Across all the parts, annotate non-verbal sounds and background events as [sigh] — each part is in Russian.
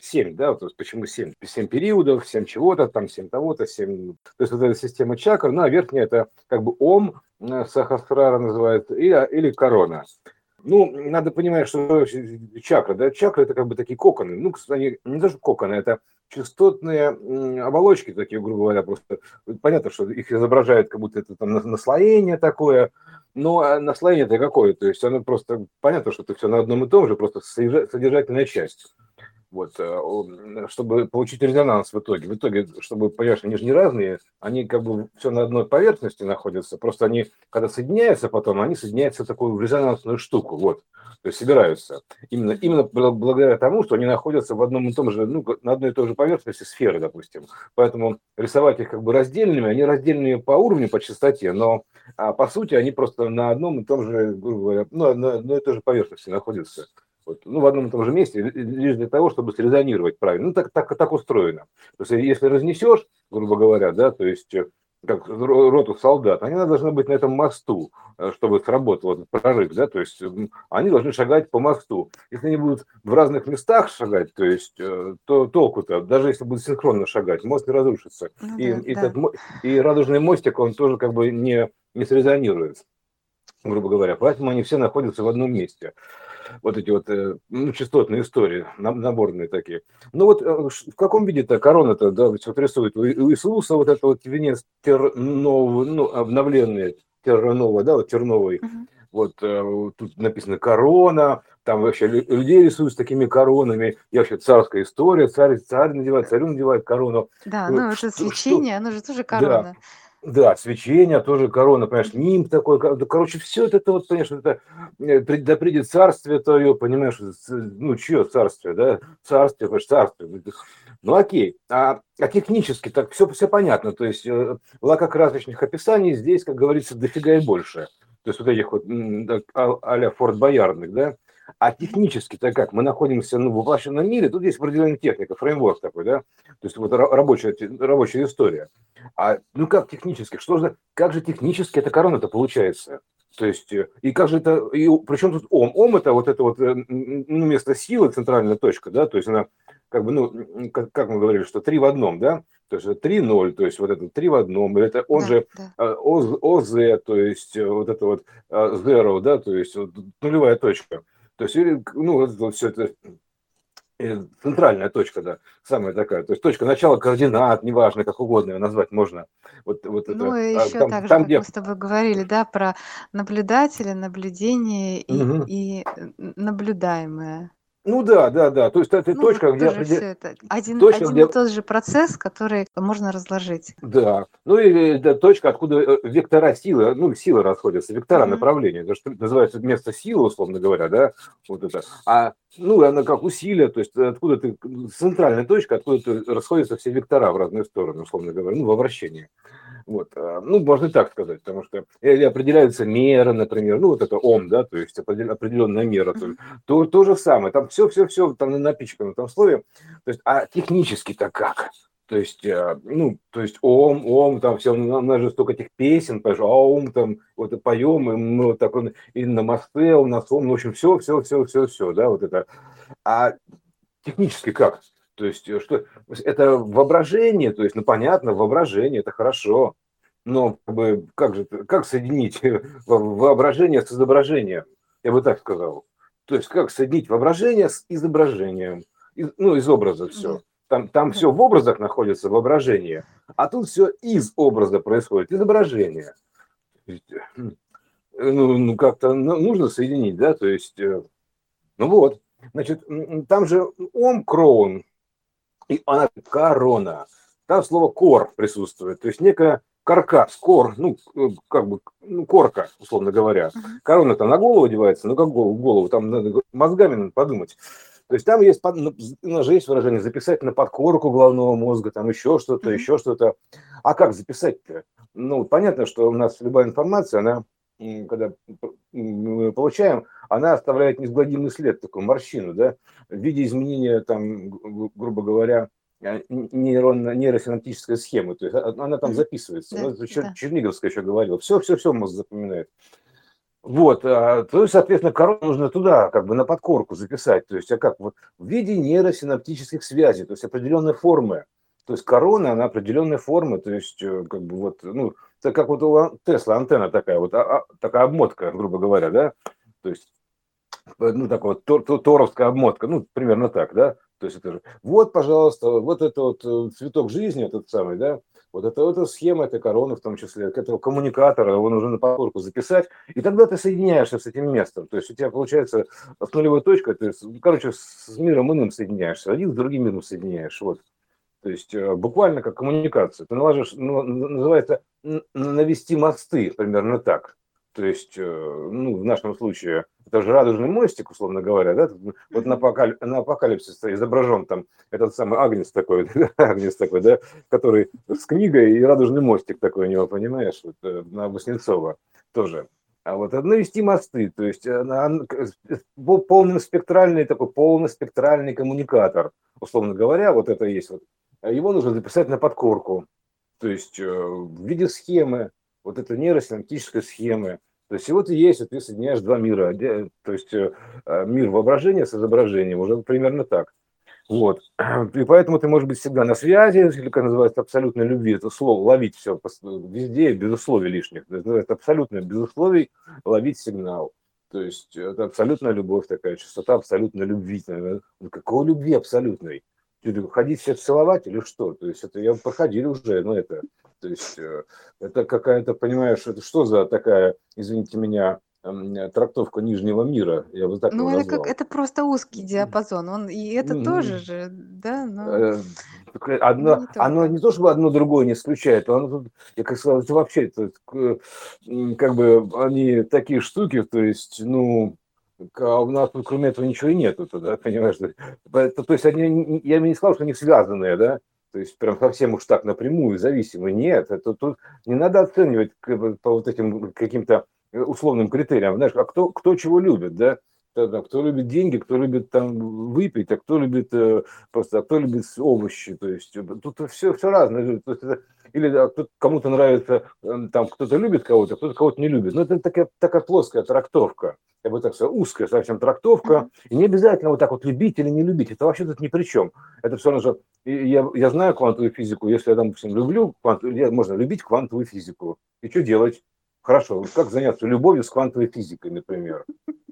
семь, да, вот почему семь? Семь периодов, семь чего-то, там семь того-то, семь... То есть вот эта система чакр, ну, а верхняя это как бы ом, э, сахасрара называют, или, или корона. Ну, надо понимать, что чакра, да, чакры это как бы такие коконы, ну, они не даже коконы, это частотные оболочки такие, грубо говоря, просто понятно, что их изображают как будто это там наслоение такое, но а наслоение это какое, то есть оно просто, понятно, что это все на одном и том же, просто содержательная часть вот, э, чтобы получить резонанс в итоге. В итоге, чтобы, понимаешь, они же не разные, они как бы все на одной поверхности находятся, просто они, когда соединяются потом, они соединяются в такую резонансную штуку, вот, то есть собираются. Именно, именно благодаря тому, что они находятся в одном и том же, ну, на одной и той же поверхности сферы, допустим. Поэтому рисовать их как бы раздельными, они раздельные по уровню, по частоте, но а по сути они просто на одном и том же, грубо говоря, ну, на одной и той же поверхности находятся вот, ну, в одном и том же месте, лишь для того, чтобы срезонировать правильно. Ну, так, так, так устроено. То есть, если разнесешь, грубо говоря, да, то есть, э, как роту солдат, они должны быть на этом мосту, э, чтобы сработал этот прорыв, да, то есть они должны шагать по мосту. Если они будут в разных местах шагать, то есть, э, то толку-то, даже если будут синхронно шагать, мост не разрушится. Ну, и, да, и, да. Этот, и радужный мостик, он тоже как бы не, не срезонирует, грубо говоря. Поэтому они все находятся в одном месте вот эти вот э, ну, частотные истории, наборные такие. Ну вот э, в каком виде-то корона-то, да, вот рисует у Иисуса вот это вот венец терновый, ну, обновленный терновый, да, вот терновый. Uh-huh. Вот тут написано корона, там вообще людей рисуют с такими коронами. Я вообще царская история, царь, царь надевает, царю надевает корону. Да, ну это свечение, что, оно же тоже корона. Да. Да, свечение тоже корона, понимаешь, ним такой, короче, все это, это вот, понимаешь, это э, да придет царствие твое, понимаешь, ну, чье царствие, да, царствие, понимаешь, царствие. Ну, окей, а, а технически так все, все понятно, то есть э, лакокрасочных описаний здесь, как говорится, дофига и больше. То есть вот этих вот а, а-ля Форт Боярдных, да, а технически-то как? Мы находимся ну, в воплощенном мире, тут есть определенная техника, фреймворк такой, да? То есть вот рабочая, рабочая история. А ну как технически? Что же, как же технически эта корона-то получается? То есть, э, и как же это, и причем тут ом? Ом это вот это вот э, ну, место силы, центральная точка, да, то есть она как бы, ну, как, как мы говорили, что три в одном, да, то есть 3-0, то есть вот это 3 в одном, это он да, же да. Э, ОЗ, то есть вот это вот zero, да, то есть нулевая точка. То есть, ну, вот все это э, центральная точка, да, самая такая, то есть точка начала координат, неважно, как угодно ее назвать можно. Вот, вот ну, это, еще там, так же, там, как где... мы с тобой говорили, да, про наблюдателя, наблюдение и, угу. и наблюдаемое. Ну да, да, да. То есть это ну, точка, где определ... это. Один, точка, один где... и тот же процесс, который можно разложить. Да. Ну и это точка, откуда э, вектора силы, ну, силы расходятся, вектора mm-hmm. направления. Это что называется место силы, условно говоря, да, вот это. А, ну, она как усилие, то есть откуда ты, центральная точка, откуда ты расходятся все вектора в разные стороны, условно говоря, ну, во вращении. Вот. А, ну, можно и так сказать, потому что или определяются меры, например, ну, вот это ОМ, да, то есть определенная мера, то, то, то же самое, там все-все-все там напичкано в этом слове, то есть, а технически-то как? То есть, а, ну, то есть ом, ом, там все, у нас же столько этих песен, понимаешь, а ом, там, вот поем, и мы вот так, он, и на мосте, у нас ом, ну, в общем, все, все, все, все, все, да, вот это. А технически как? То есть, э, что это воображение, то есть, ну, понятно, воображение, это хорошо, но как, бы, как же, как соединить воображение с изображением? Я бы так сказал. То есть, как соединить воображение с изображением? Из, ну, из образа все. Там, там все в образах находится, воображение, а тут все из образа происходит, изображение. Э, ну, ну как-то ну, нужно соединить, да, то есть, э, ну вот, значит, там же ом кроун, и она корона. Там слово кор присутствует, то есть некая каркас, кор, ну, э, как бы, ну, корка, условно говоря. Корона-то на голову одевается, ну, как голову, голову, там надо мозгами надо подумать. То есть там есть, ну, у нас же есть выражение, записать на подкорку головного мозга, там еще что-то, еще что-то. А как записать-то? Ну, понятно, что у нас любая информация, она, когда мы получаем, она оставляет неизгладимый след, такую морщину, да, в виде изменения, там, грубо говоря, э, нейронно, нейросинаптической схемы. То есть а, она там записывается. Да, ну, да. Черниговская еще говорила. Все, все, все мозг запоминает. Вот, а, то есть, соответственно, корону нужно туда, как бы на подкорку записать. То есть, а как? Вот в виде нейросинаптических связей, то есть определенной формы. То есть корона, она определенной формы, то есть, э, как бы вот, ну, это как вот у Тесла антенна такая, вот а, а, такая обмотка, грубо говоря, да, то есть, ну, такая вот тор, торовская обмотка, ну, примерно так, да, то есть это же, вот, пожалуйста, вот это вот э, цветок жизни, этот самый, да, вот это вот эта схема этой короны в том числе, к этого коммуникатора, его нужно на подкорку записать, и тогда ты соединяешься с этим местом. То есть у тебя получается с нулевой точкой, то есть, короче, с миром иным соединяешься, один с другим миром соединяешь. Вот. То есть э, буквально как коммуникация. Ты наложишь, ну, называется навести мосты, примерно так. То есть, э, ну, в нашем случае, это же радужный мостик, условно говоря, да? Вот на, апокаль... на апокалипсисе изображен там этот самый Агнец такой, [laughs] Агнец такой, да, который с книгой и радужный мостик такой у него, понимаешь, вот, э, на Воснецова тоже. А вот навести мосты, то есть полный спектральный такой полный спектральный коммуникатор, условно говоря, вот это есть вот его нужно записать на подкорку, то есть э, в виде схемы, вот это нейросинаптической схемы. То есть вот и есть, вот ты соединяешь два мира, то есть э, э, мир воображения с изображением, уже примерно так. Вот. [clears throat] И поэтому ты можешь быть всегда на связи, или как называется абсолютной любви, это слово, ловить все везде, без условий лишних. Это абсолютно без условий ловить сигнал. То есть это абсолютная любовь такая, частота абсолютной любви. Какой любви абсолютной? Ходить всех целовать или что? То есть это я проходили уже, но это, то есть э, это какая-то, понимаешь, это что за такая, извините меня, трактовка нижнего мира, я бы так Ну, это как это просто узкий диапазон. Он и это mm-hmm. тоже же, да, но э, одно, не оно не то чтобы одно другое не исключает, оно я как сказал, это вообще это, как бы они такие штуки, то есть, ну, а у нас тут кроме этого ничего и нету тогда, [laughs] понимаешь? То, то есть они, я бы не сказал, что они связанные, да, то есть прям совсем уж так напрямую зависимы. Нет, это тут не надо оценивать по вот этим каким-то условным критериям, знаешь, а кто, кто чего любит, да, кто любит деньги, кто любит там выпить, а кто любит э, просто, а кто любит овощи, то есть тут все, все разное. То есть это, или да, кому-то нравится, эм, там кто-то любит кого-то, кто-то кого-то не любит. Но это такая, такая плоская трактовка я бы так сказал, узкая совсем трактовка, и не обязательно вот так вот любить или не любить, это вообще тут ни при чем. Это все равно же, я, я знаю квантовую физику, если я, допустим, люблю, квант, можно любить квантовую физику. И что делать? Хорошо, как заняться любовью с квантовой физикой, например?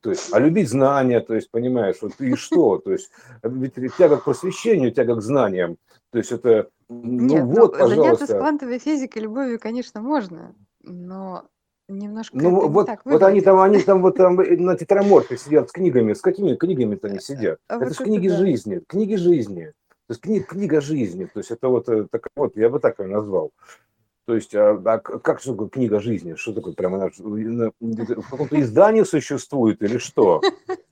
То есть, а любить знания, то есть, понимаешь, вот и что? То есть, ведь тяга к просвещению, тяга к знаниям. То есть, это, ну Нет, вот, ну, заняться с квантовой физикой, любовью, конечно, можно, но Немножко ну вот, вот они там, они там вот там [laughs] на тетраморфе сидят с книгами. С какими книгами-то они сидят? А это вот же книги да. жизни, книги жизни. То есть книга, книга жизни. То есть это вот, э, так, вот я бы так ее назвал. То есть, а, а как что такое книга жизни? Что такое? Прямо она, в каком-то издании существует или что?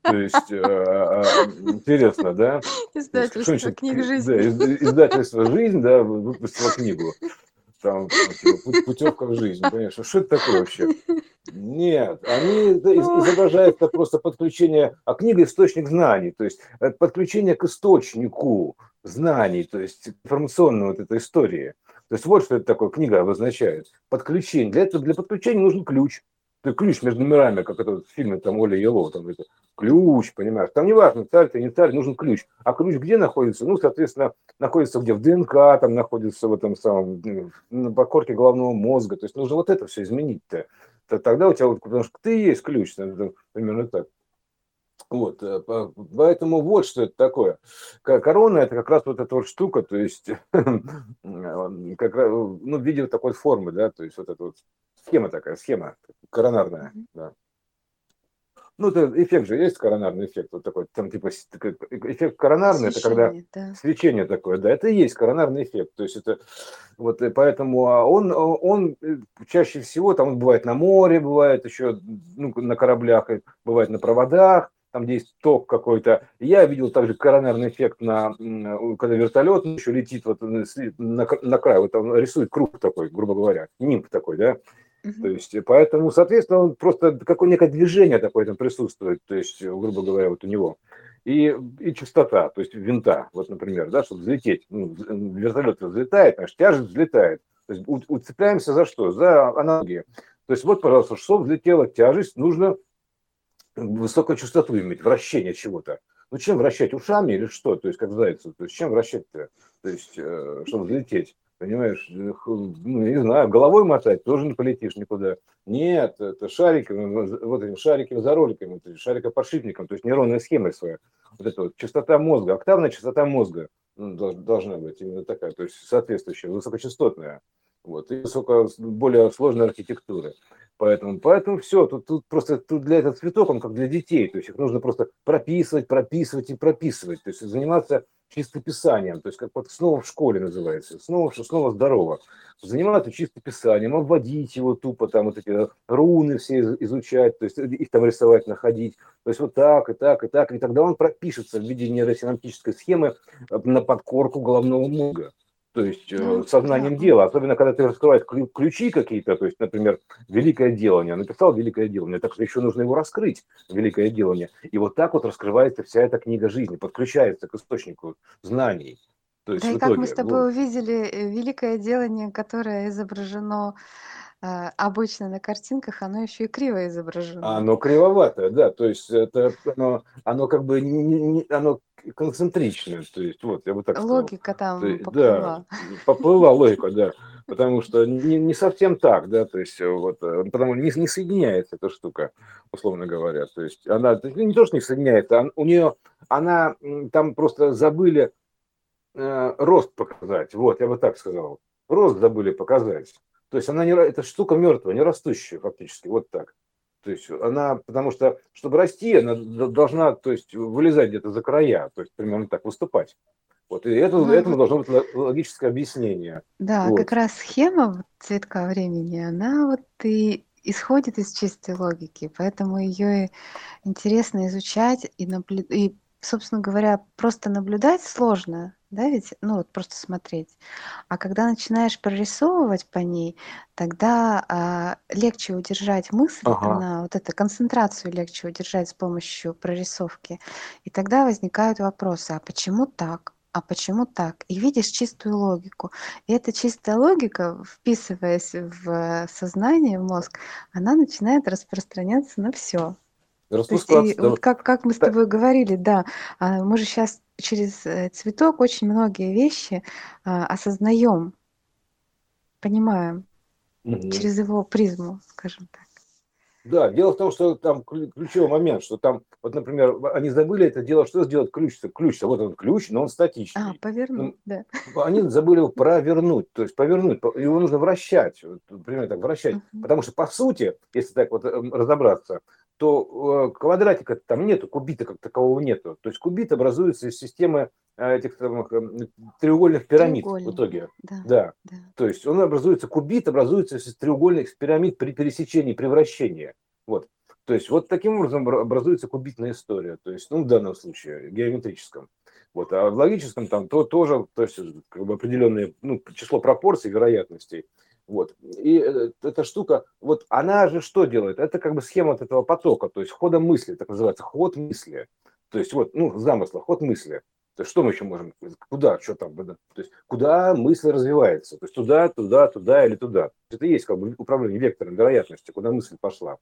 То есть, а, а, интересно, да? Издательство книг жизни. Да, издательство «Жизнь», да, выпустило книгу там типа, путевка в жизнь, понимаешь, что это такое вообще? Нет, они изображают это просто подключение, а книга источник знаний, то есть подключение к источнику знаний, то есть информационной вот этой истории. То есть вот что это такое книга обозначает. Подключение. Для этого для подключения нужен ключ ты ключ между мирами, как это в фильме там Оля Елова, там это ключ, понимаешь, там не важно, царь ты не царь, нужен ключ. А ключ где находится? Ну, соответственно, находится где в ДНК, там находится в этом самом, на покорке головного мозга, то есть нужно вот это все изменить-то. Тогда у тебя, потому что ты есть ключ, примерно так. Вот, э, поэтому вот что это такое. Корона это как раз вот эта вот штука, то есть [laughs] как раз, ну, в виде такой формы, да, то есть вот эта вот схема такая, схема коронарная, да. Ну, это эффект же есть, коронарный эффект, вот такой, там типа эффект коронарный, свечение, это когда да. свечение такое, да, это и есть коронарный эффект, то есть это вот и поэтому а он, он э, чаще всего, там он бывает на море, бывает еще ну, на кораблях, бывает на проводах, там есть ток какой-то. Я видел также коронарный эффект, на, когда вертолет еще летит вот на, на край, вот он рисует круг такой, грубо говоря, нимб такой, да, то есть, поэтому, соответственно, он просто какое некое движение такое там присутствует, то есть, грубо говоря, вот у него. И, и частота, то есть винта, вот, например, да, чтобы взлететь. Ну, вертолет взлетает, значит, тяжесть взлетает. То есть уцепляемся за что? За аналогии. То есть вот, пожалуйста, чтобы взлетела тяжесть, нужно высокую частоту иметь, вращение чего-то. Ну, чем вращать? Ушами или что? То есть, как зайцу. То есть, чем вращать-то? То есть, э, чтобы взлететь. Понимаешь, ну, не знаю, головой мотать тоже не полетишь никуда. Нет, это шариками, вот этим шариками за роликами, шарикоподшипником, то есть нейронная схема своя. Вот это вот частота мозга, октавная частота мозга ну, должна быть именно такая, то есть соответствующая, высокочастотная. Вот, и высоко, более сложная архитектура. Поэтому, поэтому все, тут, тут просто тут для этого цветок, он как для детей, то есть их нужно просто прописывать, прописывать и прописывать, то есть заниматься чистописанием, то есть как вот снова в школе называется, снова, снова здорово. Заниматься чистописанием, обводить его тупо, там вот эти руны все изучать, то есть их там рисовать, находить, то есть вот так и так и так, и тогда он пропишется в виде нейросинаптической схемы на подкорку головного мозга то есть э, сознанием дела, особенно когда ты раскрываешь ключи какие-то, то есть, например, великое делание, написал великое делание, так что еще нужно его раскрыть, великое делание, и вот так вот раскрывается вся эта книга жизни, подключается к источнику знаний. То есть да, и итоге, как мы с тобой вот. увидели, э, великое делание, которое изображено обычно на картинках, оно еще и криво изображено. Оно кривоватое, да, то есть это оно, оно как бы не, не, оно концентричная, то есть вот, я бы так сказал. Логика там есть, поплыла. Да, поплыла логика, да, потому что не, не совсем так, да, то есть вот, э, потому не, не соединяется эта штука, условно говоря, то есть она не то, что не соединяется, а у нее, она, там просто забыли э, рост показать, вот, я бы так сказал, рост забыли показать, то есть она не, эта штука мертвая, не растущая фактически, вот так. То есть она, потому что, чтобы расти, она должна, то есть, вылезать где-то за края, то есть, примерно так выступать. Вот, и это, ну, этому должно быть логическое объяснение. Да, вот. как раз схема цветка времени, она вот и исходит из чистой логики, поэтому ее интересно изучать и, наблюдать, и собственно говоря, просто наблюдать сложно, да, ведь, ну вот просто смотреть. А когда начинаешь прорисовывать по ней, тогда а, легче удержать мысль, ага. на вот эту концентрацию легче удержать с помощью прорисовки. И тогда возникают вопросы, а почему так? А почему так? И видишь чистую логику. И эта чистая логика, вписываясь в сознание, в мозг, она начинает распространяться на все. И, вот как, как мы с тобой говорили, да, а, мы же сейчас через э, цветок очень многие вещи а, осознаем, понимаем угу. через его призму, скажем так. Да, дело в том, что там ключевой момент, что там, вот, например, они забыли это дело, что сделать ключ? Ключ, вот он ключ, но он статичный. А, повернуть, ну, да. Они забыли его провернуть, то есть повернуть, его нужно вращать, примерно так, вращать. Угу. Потому что, по сути, если так вот эм, разобраться, то э, квадратика там нету, кубита как такового нету. То есть кубит образуется из системы э, этих самых эм, треугольных пирамид в итоге. Да, да. да. То есть он образуется, кубит образуется из треугольных пирамид при пересечении, превращении. Вот. То есть вот таким образом образуется кубитная история. То есть, ну, в данном случае, геометрическом. Вот. А в логическом там то, тоже, то есть как бы определенное ну, число пропорций, вероятностей. Вот. И э, эта штука, вот она же что делает? Это как бы схема от этого потока, то есть хода мысли, так называется, ход мысли. То есть вот, ну, замысла, ход мысли. То есть что мы еще можем, куда, что там, то есть куда мысль развивается, то есть туда, туда, туда или туда. Это есть как бы управление вектором вероятности, куда мысль пошла.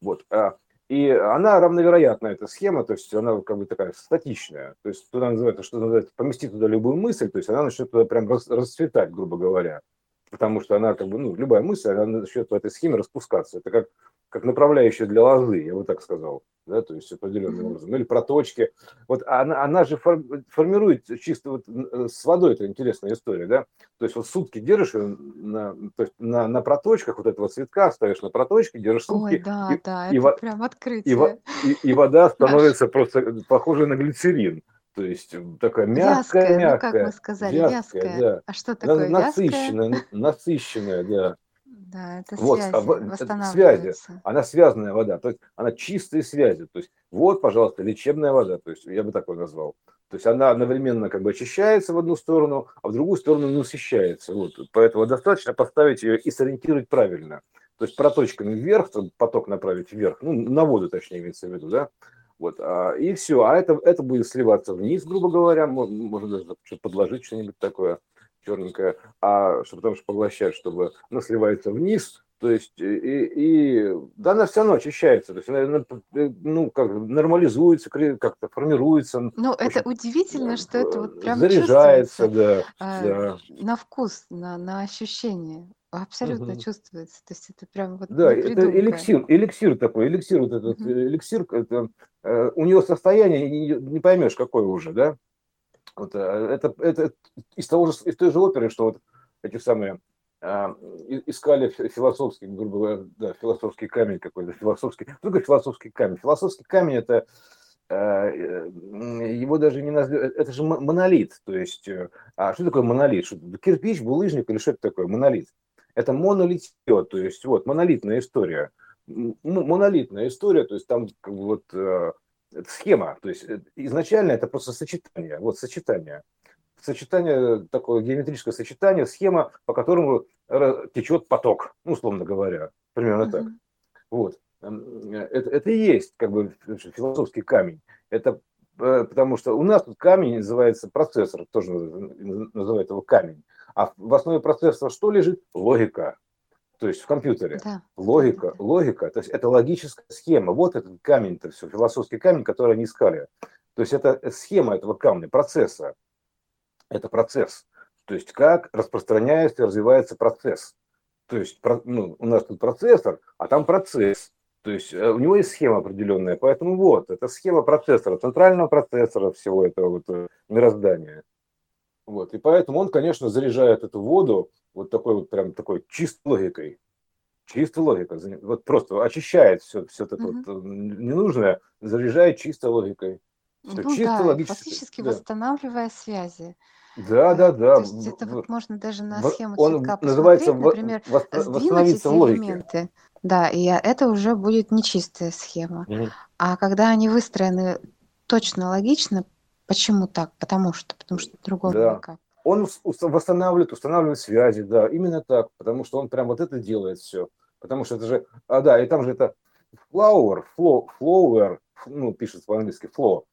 Вот. А, и она равновероятная, эта схема, то есть она как бы такая статичная. То есть туда называется, что называется, поместить туда любую мысль, то есть она начнет туда прям расцветать, грубо говоря потому что она как бы, ну, любая мысль, она начнет в этой схеме распускаться. Это как, как направляющая для лозы, я бы так сказал, да, то есть определенным образом. Или проточки. Вот она, она же формирует чисто вот с водой, это интересная история, да, то есть вот сутки держишь на, то есть на, на проточках вот этого цветка, ставишь на проточке, держишь сутки. Ой, да, и, да, и, это и, прям открытие. И, и, и вода [laughs] становится просто похожей на глицерин. То есть такая мягкая, вязкая, мягкая. Ну, как мы сказали, вязкая. вязкая. Да. А что такое насыщенная, вязкая? насыщенная, да. Да, это вот, связи, связи. Она связанная вода, то есть она чистые связи. То есть вот, пожалуйста, лечебная вода, то есть я бы такой назвал. То есть она одновременно как бы очищается в одну сторону, а в другую сторону насыщается. Вот. Поэтому достаточно поставить ее и сориентировать правильно. То есть проточками вверх, поток направить вверх, ну, на воду точнее имеется в виду, да, вот, а, и все. А это, это будет сливаться вниз, грубо говоря. Можно даже что-то подложить, что-нибудь такое черненькое. А чтобы потому что поглощать, чтобы оно сливается вниз, То есть, и, и да, она все равно очищается, то есть, она, ну, как нормализуется, как-то формируется. Ну, это удивительно, что это вот прям заряжается, да, э, да. на вкус, на, на ощущение. Абсолютно угу. чувствуется. То есть это прям вот Да, это эликсир, эликсир такой, эликсир, вот этот угу. эликсир, это, э, у него состояние, не, не поймешь, какое уже, да? Вот, э, это, это из, того же, из той же оперы, что вот эти самые а, искали философский, грубо говоря, да, философский камень какой-то, философский. Что такое философский камень? Философский камень это э, его даже не назовешь, это же монолит, то есть, а что такое монолит? Что, кирпич, булыжник или что это такое? Монолит. Это монолитье, то есть вот монолитная история. Монолитная история, то есть там как бы вот э, схема, то есть изначально это просто сочетание, вот сочетание сочетание, такое геометрическое сочетание, схема, по которому течет поток, ну, условно говоря, примерно uh-huh. так. Вот. Это, это и есть как бы философский камень. Это э, потому что у нас тут камень называется процессор, тоже называют его камень. А в основе процессора что лежит? Логика. То есть в компьютере. Да. Логика, логика, то есть это логическая схема. Вот этот камень-то все, философский камень, который они искали. То есть это схема этого камня, процесса это процесс. То есть как распространяется и развивается процесс. То есть ну, у нас тут процессор, а там процесс. То есть э, у него есть схема определенная, поэтому вот, это схема процессора, центрального процессора всего этого вот э, мироздания. Вот, и поэтому он, конечно, заряжает эту воду вот такой вот прям такой чистой логикой. Чистой логикой. Вот просто очищает все, все это угу. вот э, ненужное, заряжает чистой логикой. Все ну чисто да, логически. фактически да. восстанавливая связи. Да, да, да. То есть это вот можно даже на схему Он цветка называется например, сдвинуть эти элементы. Да, и это уже будет нечистая схема. Угу. А когда они выстроены точно логично, почему так? Потому что, потому что другого да. никак. Он восстанавливает, устанавливает связи, да, именно так, потому что он прям вот это делает все. Потому что это же, а да, и там же это flower, flow, flower, ну, пишется по-английски flow,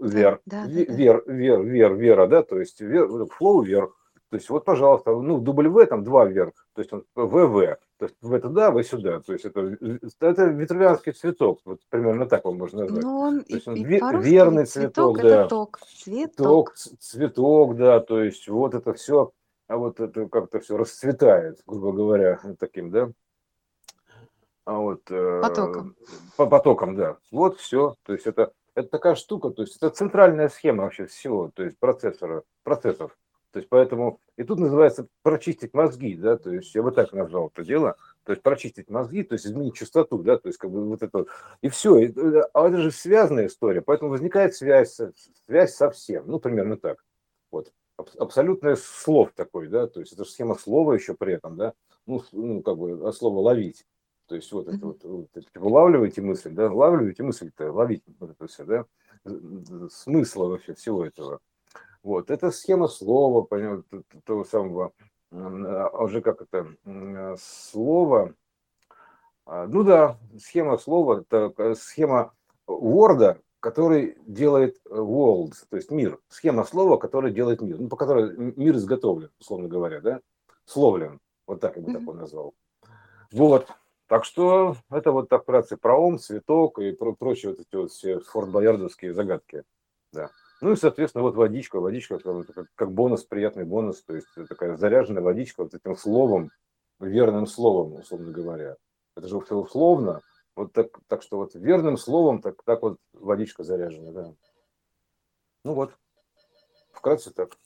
да, да, вер, вер, вер, вера, да, то есть вер, флоу вверх. То есть вот, пожалуйста, ну, W там два вверх, то есть он ВВ, то есть В туда, В сюда. То есть это, это ветрувянский цветок, вот примерно так его можно назвать. Ну, он, то есть он и, ве, верный цветок, цветок да. Это ток, цветок. Ток, цветок, да, то есть вот это все, а вот это как-то все расцветает, грубо говоря, таким, да. А вот, э, потоком. По потокам, да. Вот все. То есть это это такая штука, то есть это центральная схема вообще всего, то есть процессора, процессов. То есть поэтому, и тут называется прочистить мозги, да, то есть я бы так назвал это дело, то есть прочистить мозги, то есть изменить частоту, да, то есть как бы вот это, и все, и, э, а это же связанная история, поэтому возникает связь, связь со всем, ну, примерно так, вот, абсолютное слов такой, да, то есть это же схема слова еще при этом, да, ну, ну как бы от слова ловить, то есть вот это вот, вот типа, улавливаете мысль, да, улавливаете мысль-то, ловить вот это все, да, смысла вообще всего этого. Вот, это схема слова, понял, того самого, а уже как это, слово, а, ну да, схема слова, это схема Word, который делает world, то есть мир, схема слова, который делает мир, ну, по которой мир изготовлен, условно говоря, да, словлен, вот так я бы такой назвал. Вот, так что это вот так вкратце про ом, цветок и про прочие вот эти вот все форт-боярдовские загадки. Да. Ну и, соответственно, вот водичка, водичка как, как бонус, приятный бонус, то есть такая заряженная водичка вот этим словом, верным словом, условно говоря. Это же все условно, вот так, так что вот верным словом так, так вот водичка заряжена, да. Ну вот, вкратце так.